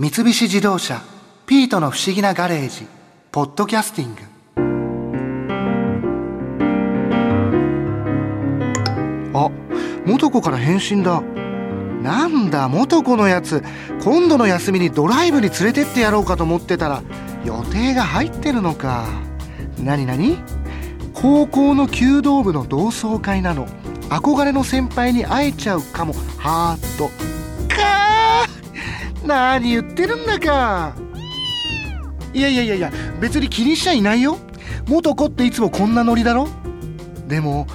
三菱自動車「ピートの不思議なガレージ」「ポッドキャスティング」あ元子から返信だ。なんだ元子のやつ。今度の休みにドライブに連れてってやろうかと思ってたら予定が入ってるのか。何何？高校の弓道部の同窓会なの。憧れの先輩に会えちゃうかも。ハート。何言ってるんだか。いやいやいやいや別に気にしちゃいないよ。元子っていつもこんなノリだろ。でも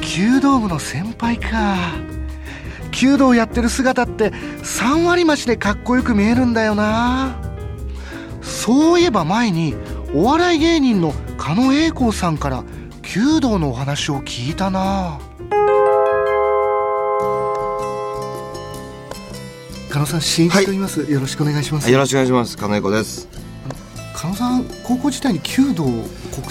弓道部の先輩か。弓道やってる姿って3割増しでかっこよく見えるんだよな。そういえば前にお笑い芸人の狩野英孝さんから弓道のお話を聞いたな。狩野さん新一と言います、よろしくお願いします。よろしくお願いします。金子です。狩野さん高校時代に弓道国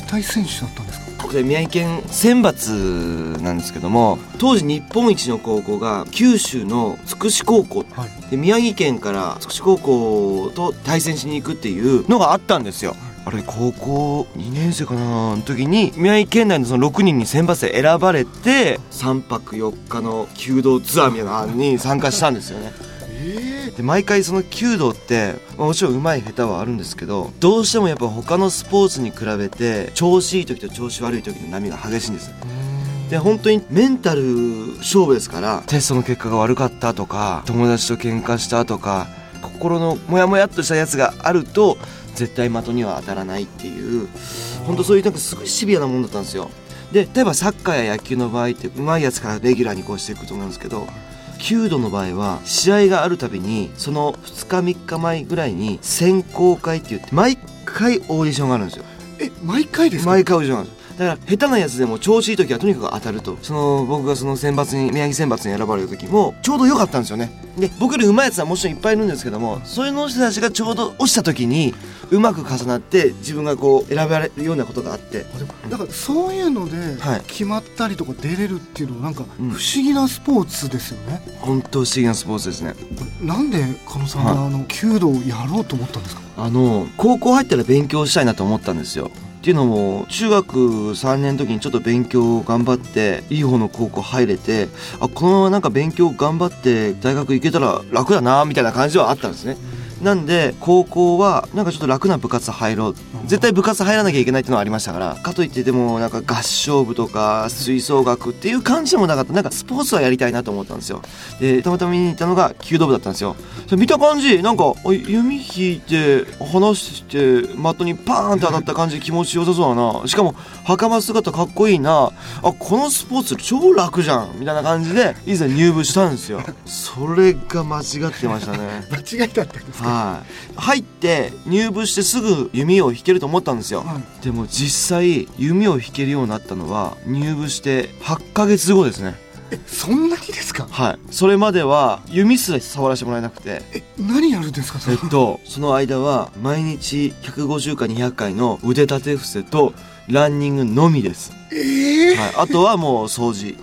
体選手だったんですか？僕で宮城県選抜なんですけども当時日本一の高校が九州の筑紫高校。はい。で宮城県から筑紫高校と対戦しに行くっていうのがあったんですよ。あれ高校2年生かな？の時に宮城県内のその6人に選抜で選ばれて3泊4日の弓道ツアーみたいなのに参加したんですよね。えで毎回その弓道ってまあもちろん上手い下手はあるんですけどどうしてもやっぱ他のスポーツに比べて調子いい時と調子悪い時の波が激しいんです。で本当にメンタル勝負ですからテストの結果が悪かったとか友達と喧嘩したとか心のモヤモヤっとしたやつがあると絶対的には当たらないっていう本当そういうなんかすごいシビアなもんだったんですよ。で例えばサッカーや野球の場合って上手いやつからレギュラーにこうしていくと思うんですけど弓道の場合は試合があるたびにその2日3日前ぐらいに選考会って言って毎回オーディションがあるんですよ。え毎回ですか？毎回オーディションがあるんですだから下手なやつでも調子いい時はとにかく当たると。その僕がその選抜に宮城選抜に選ばれる時もちょうど良かったんですよね。で僕より上手いやつはもちろんいっぱいいるんですけどもそういうの人たちがちょうど落ちた時にうまく重なって自分がこう選ばれるようなことがあって。だからそういうのではい。決まったりとか出れるっていうのはなんか不うん。思議なスポーツですよね、本当不思議なスポーツですね。これなんで狩野さんがあの弓道をやろうと思ったんですか？あの高校入ったら勉強したいなと思ったんですよっていうのも中学3年の時にちょっと勉強頑張っていい方の高校入れてあこのままなんか勉強頑張って大学行けたら楽だなみたいな感じはあったんですね。なんで高校はなんかちょっと楽な部活入ろう。絶対部活入らなきゃいけないっていうのはありましたから。かといってでもなんか合唱部とか吹奏楽っていう感じでもなかった。なんかスポーツはやりたいなと思ったんですよ。でたまたま見に行ったのが弓道部だったんですよ。見た感じなんかあ弓引いて離して的にパーンって当たった感じで気持ちよさそうだな。しかも袴姿かっこいいな。あこのスポーツ超楽じゃん。みたいな感じでいざ入部したんですよ。それが間違ってましたね。間違いだったんですか？はい、入って入部してすぐ弓を引けると思ったんですよ、はい。でも実際弓を引けるようになったのは入部して8ヶ月後ですね。えそんなにですか？はい。それまでは弓すら触らせてもらえなくて。え何やるんですかそれ？えっとその間は毎日150回200回の腕立て伏せとランニングのみです、ええはい、あとはもう掃除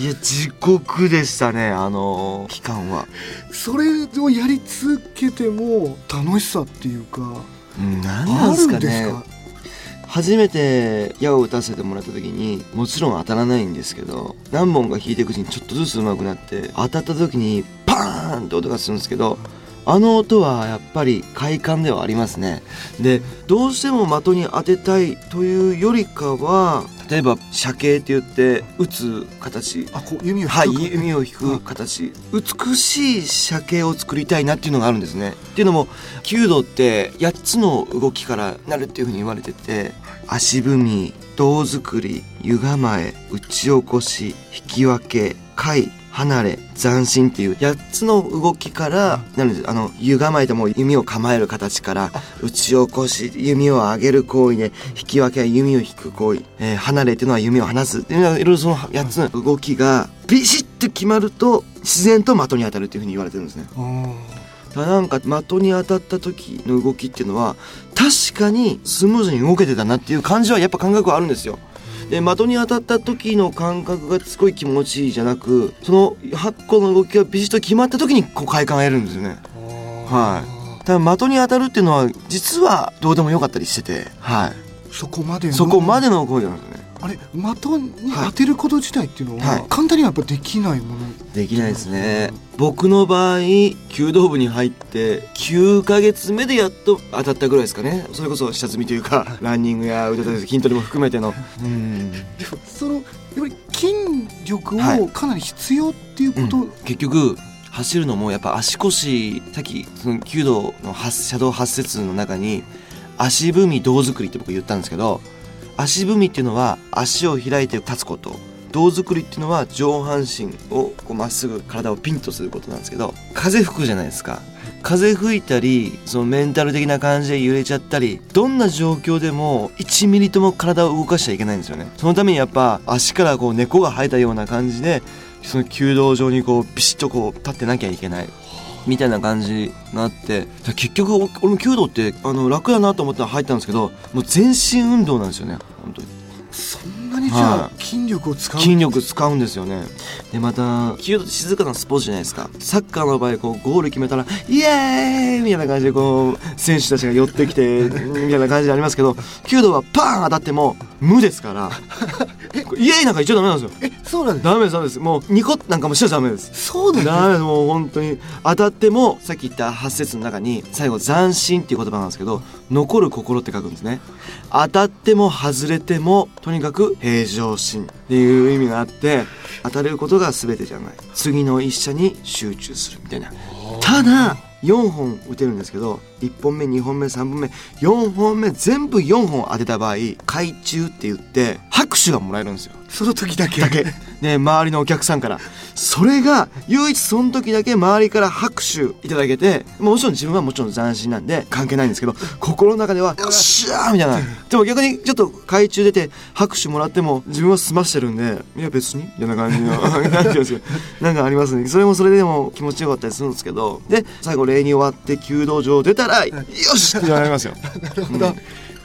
いや地獄でしたねあの期間は。それをやり続けても楽しさっていうかうん何なんですか？ね初めて矢を打たせてもらった時にもちろん当たらないんですけど何本か引いていくうちにちょっとずつ上手くなって当たった時にパーンって音がするんですけどあの音はやっぱり快感ではありますね。でどうしても的に当てたいというよりかは例えば射形って言って打つ形。あこう弓をはい引く弓を引く形。美しい射形を作りたいなっていうのがあるんですね。っていうのも弓道って8つの動きからなるっていうふうに言われてて足踏み胴作り湯構え打ち起こし引き分け回離れ斬新っていう8つの動きからなるんですあの湯構えても弓を構える形から打ち起こし弓を上げる行為で引き分けは弓を引く行為、えー離れっていうのは弓を離すっていうのはいろいろその8つの動きがビシッと決まると自然と的に当たるっていうふうに言われてるんですね。なんか的に当たった時の動きっていうのは確かにスムーズに動けてたなっていう感じはやっぱ感覚はあるんですよで的に当たった時の感覚がすごい気持ちいいじゃなくその8個の動きがビシッと決まった時にこう快感を得るんですよね。はい。多分的に当たるっていうのは実はどうでもよかったりしててはい。そこまでの？そこまでの行為なんですよねあれ的に当てること自体っていうのは、はい。簡単にはやっぱできないもの？できないですね。僕の場合弓道部に入って9ヶ月目でやっと当たったぐらいですかね。それこそ下積みというかランニングや腕立て筋トレも含めての。うん。そのやっぱり筋力はい。をかなり必要っていうこと、結局走るのもやっぱ足腰さっきその弓道の発車道8節の中に足踏み胴作りって僕言ったんですけど足踏みっていうのは足を開いて立つこと胴作りっていうのは上半身をまっすぐ体をピンとすることなんですけど風吹くじゃないですか。風吹いたりそのメンタル的な感じで揺れちゃったりどんな状況でも1ミリとも体を動かしちゃいけないんですよね。そのためにやっぱ足からこう根っこが生えたような感じでその弓道場にこうビシッとこう立ってなきゃいけない。みたいな感じがあって結局俺俺も弓道ってあの楽だなと思って入ったんですけどもう全身運動なんですよね本当に。そんなにじゃはあ筋力を使う、筋力使うんですよね。でまた弓道って静かなスポーツじゃないですか。サッカーの場合こうゴール決めたらイエーイ！みたいな感じでこう選手たちが寄ってきてみたいな感じでありますけど弓道はパーン当たっても無ですからイエーイなんか言っちゃダメなんですよ。えそうなんです。ダメですダメです。もうニコッなんかもしちゃダメです。そうなんです。ダメですもう本当に。当たってもさっき言った8節の中に最後斬新っていう言葉なんですけど残る心って書くんですね。当たっても外れてもとにかく平常心っていう意味があって当たることが全てじゃない。次の一射に集中するみたいな。ただ4本打てるんですけど1本目2本目3本目4本目全部4本当てた場合懐中って言って拍手がもらえるんですよ。その時だけ。だけ。ね周りのお客さんから。それが唯一その時だけ周りから拍手いただけてもちろん自分はもちろん斬新なんで関係ないんですけど心の中では「よっしゃー!」みたいな。でも逆にちょっと懐中出て拍手もらっても自分は済ましてるんでいや別にみたいな感じのなんていうんですか。なんかありますね。それもそれでも気持ちよかったりするんですけど。で最後礼に終わって弓道場出たら「よし!」ってなりますよ。なるほど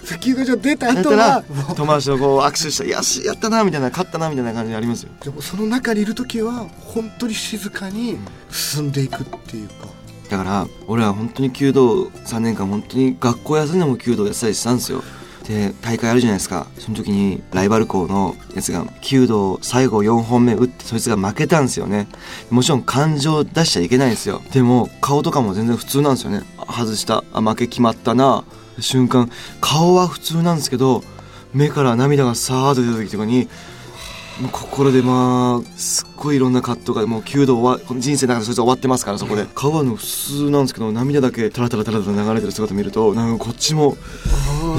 石油が出たやったら後は友達とこう握手して「よしやったな」みたいな「勝ったな」みたいな感じでありますよ。でもその中にいる時は本当に静かに進んでいくっていうかだから俺は本当に弓道3年間本当に学校休んでも弓道やってたりしたんですよで大会あるじゃないですか。その時にライバル校のやつが弓道最後4本目打ってそいつが負けたんですよね。もちろん感情出しちゃいけないんですよ。でも顔とかも全然普通なんですよね。外した。あ負け決まったな。瞬間顔は普通なんですけど目から涙がさーっと出た時とかに心でまあすっごいいろんな葛藤がもう弓道は人生の中でそいつ終わってますからそこで。顔はあの普通なんですけど涙だけタラタラタラタラ流れてる姿見るとなんかこっちも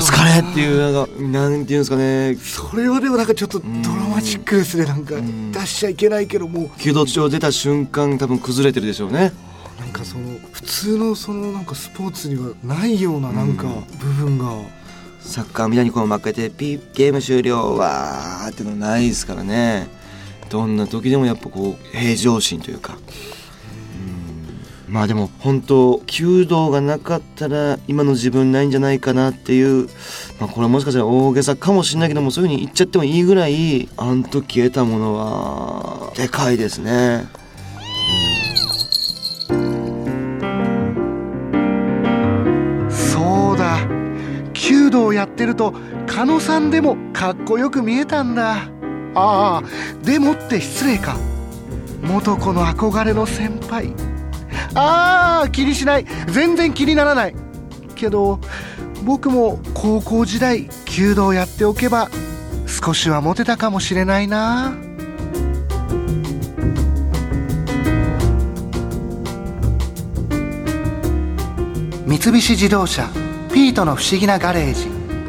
疲れっていうなんかなんていうんですかね。それはでもなんかちょっとドラマチックですねなんか。ん。出しちゃいけないけども弓道場出た瞬間多分崩れてるでしょうね。なんかその普通のそのなんかスポーツにはないようななんか部分が、サッカーみたいにこう負けてピッゲーム終了わーってのないですからね。どんな時でもやっぱこう平常心というか。うんまあでも本当弓道がなかったら今の自分ないんじゃないかなっていう、まあ、これはもしかしたら大げさかもしれないけどもそういうふうに言っちゃってもいいぐらいあの時得たものはでかいですね。そうだ弓道やってると狩野さんでもかっこよく見えたんだ。ああでもって失礼か。元子の憧れの先輩。ああ気にしない。全然気にならない。けど僕も高校時代弓道やっておけば少しはモテたかもしれないな。三菱自動車「ピートの不思議なガレージ」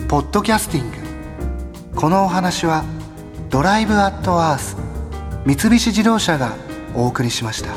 ポッドキャスティング。このお話は「ドライブ・アット・アース」三菱自動車がお送りしました。